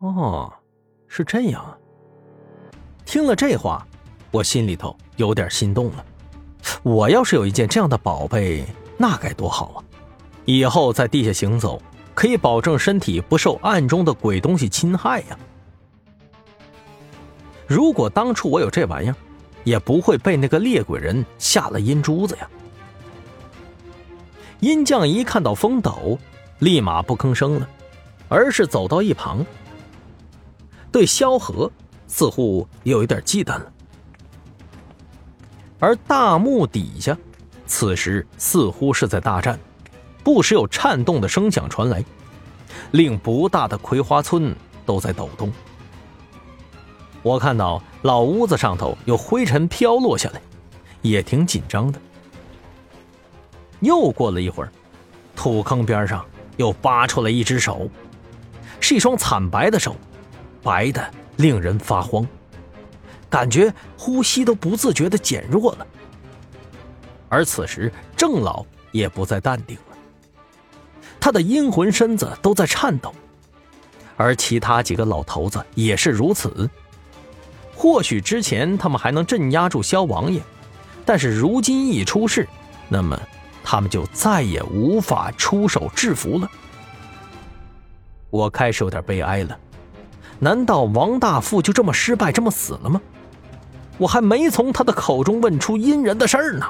哦，是这样啊。听了这话，我心里头有点心动了。我要是有一件这样的宝贝，那该多好啊！以后在地下行走，可以保证身体不受暗中的鬼东西侵害呀。如果当初我有这玩意儿，也不会被那个猎鬼人下了阴珠子呀。阴将一看到风斗，立马不吭声了，而是走到一旁，对萧何似乎有一点忌惮了。而大墓底下，此时似乎是在大战，不时有颤动的声响传来，令不大的葵花村都在抖动。我看到老屋子上头有灰尘飘落下来，也挺紧张的。又过了一会儿，土坑边上又扒出来一只手，是一双惨白的手，白的令人发慌。感觉呼吸都不自觉的减弱了，而此时郑老也不再淡定了，他的阴魂身子都在颤抖，而其他几个老头子也是如此。或许之前他们还能镇压住萧王爷，但是如今一出事，那么他们就再也无法出手制服了。我开始有点悲哀了，难道王大富就这么失败，这么死了吗？我还没从他的口中问出阴人的事儿呢。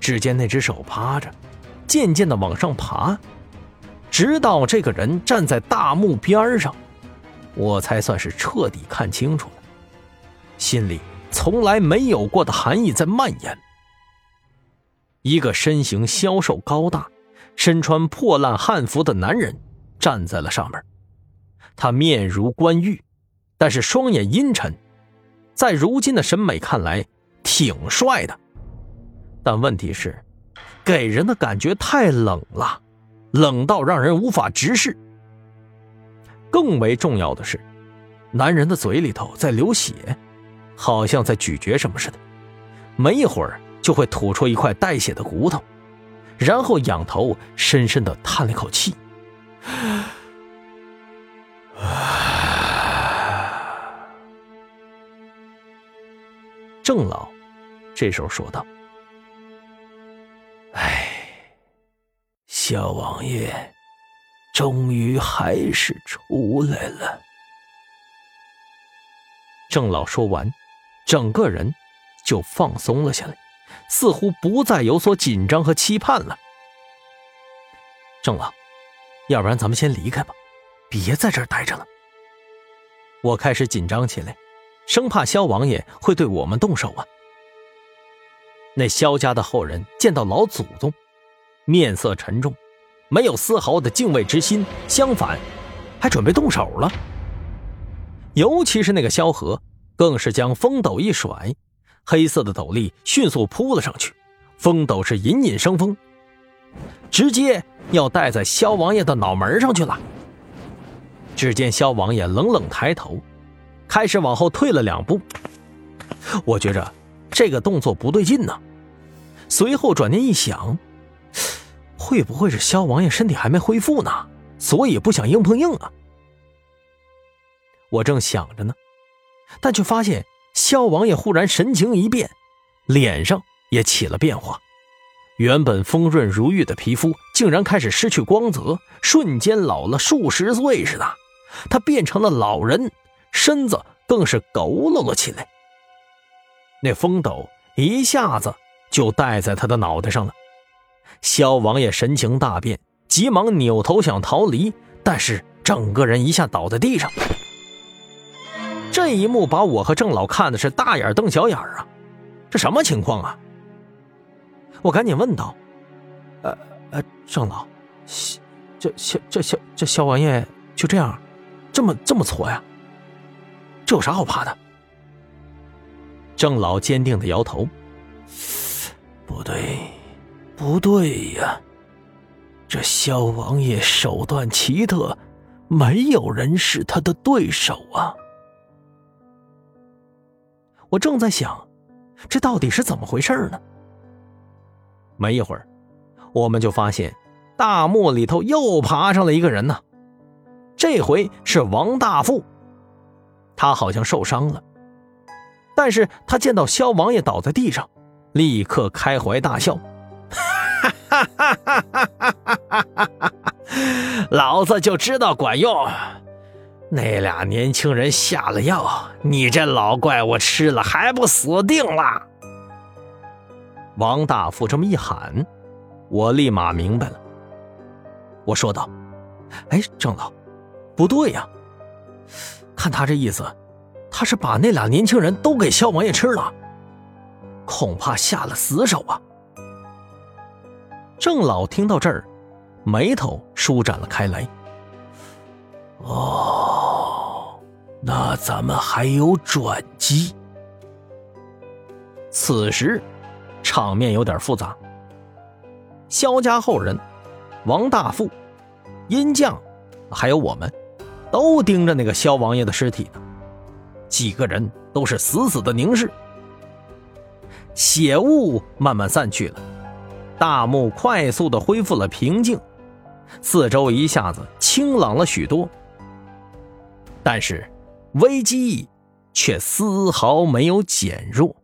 只见那只手趴着，渐渐的往上爬，直到这个人站在大墓边上，我才算是彻底看清楚了。心里从来没有过的寒意在蔓延。一个身形消瘦、高大、身穿破烂汉服的男人站在了上面，他面如冠玉，但是双眼阴沉。在如今的审美看来，挺帅的，但问题是，给人的感觉太冷了，冷到让人无法直视。更为重要的是，男人的嘴里头在流血，好像在咀嚼什么似的，没一会儿就会吐出一块带血的骨头，然后仰头深深的叹了一口气。郑老这时候说道：“哎，小王爷终于还是出来了。”郑老说完，整个人就放松了下来，似乎不再有所紧张和期盼了。郑老，要不然咱们先离开吧，别在这儿待着了。我开始紧张起来。生怕萧王爷会对我们动手啊！那萧家的后人见到老祖宗，面色沉重，没有丝毫的敬畏之心，相反，还准备动手了。尤其是那个萧何，更是将风斗一甩，黑色的斗笠迅速扑了上去，风斗是隐隐生风，直接要戴在萧王爷的脑门上去了。只见萧王爷冷冷抬头。开始往后退了两步，我觉着这个动作不对劲呢。随后转念一想，会不会是萧王爷身体还没恢复呢？所以不想硬碰硬啊。我正想着呢，但却发现萧王爷忽然神情一变，脸上也起了变化，原本丰润如玉的皮肤竟然开始失去光泽，瞬间老了数十岁似的。他变成了老人。身子更是佝偻了起来，那风斗一下子就戴在他的脑袋上了。萧王爷神情大变，急忙扭头想逃离，但是整个人一下倒在地上。这一幕把我和郑老看的是大眼瞪小眼啊！这什么情况啊？我赶紧问道：“呃呃，郑老，这萧这萧这萧王爷就这样，这么这么挫呀？”这有啥好怕的？郑老坚定的摇头：“不对，不对呀！这萧王爷手段奇特，没有人是他的对手啊！”我正在想，这到底是怎么回事呢？没一会儿，我们就发现大墓里头又爬上了一个人呢。这回是王大富，他好像受伤了，但是他见到萧王爷倒在地上，立刻开怀大笑，哈哈哈哈哈哈！老子就知道管用，那俩年轻人下了药，你这老怪物吃了还不死定了？王大富这么一喊，我立马明白了。我说道：“哎，郑老。”不对呀，看他这意思，他是把那俩年轻人都给萧王爷吃了，恐怕下了死手啊。郑老听到这儿，眉头舒展了开来。哦，那咱们还有转机。此时，场面有点复杂。萧家后人，王大富、殷将，还有我们。都盯着那个萧王爷的尸体呢，几个人都是死死的凝视。血雾慢慢散去了，大幕快速的恢复了平静，四周一下子清朗了许多。但是危机却丝毫没有减弱。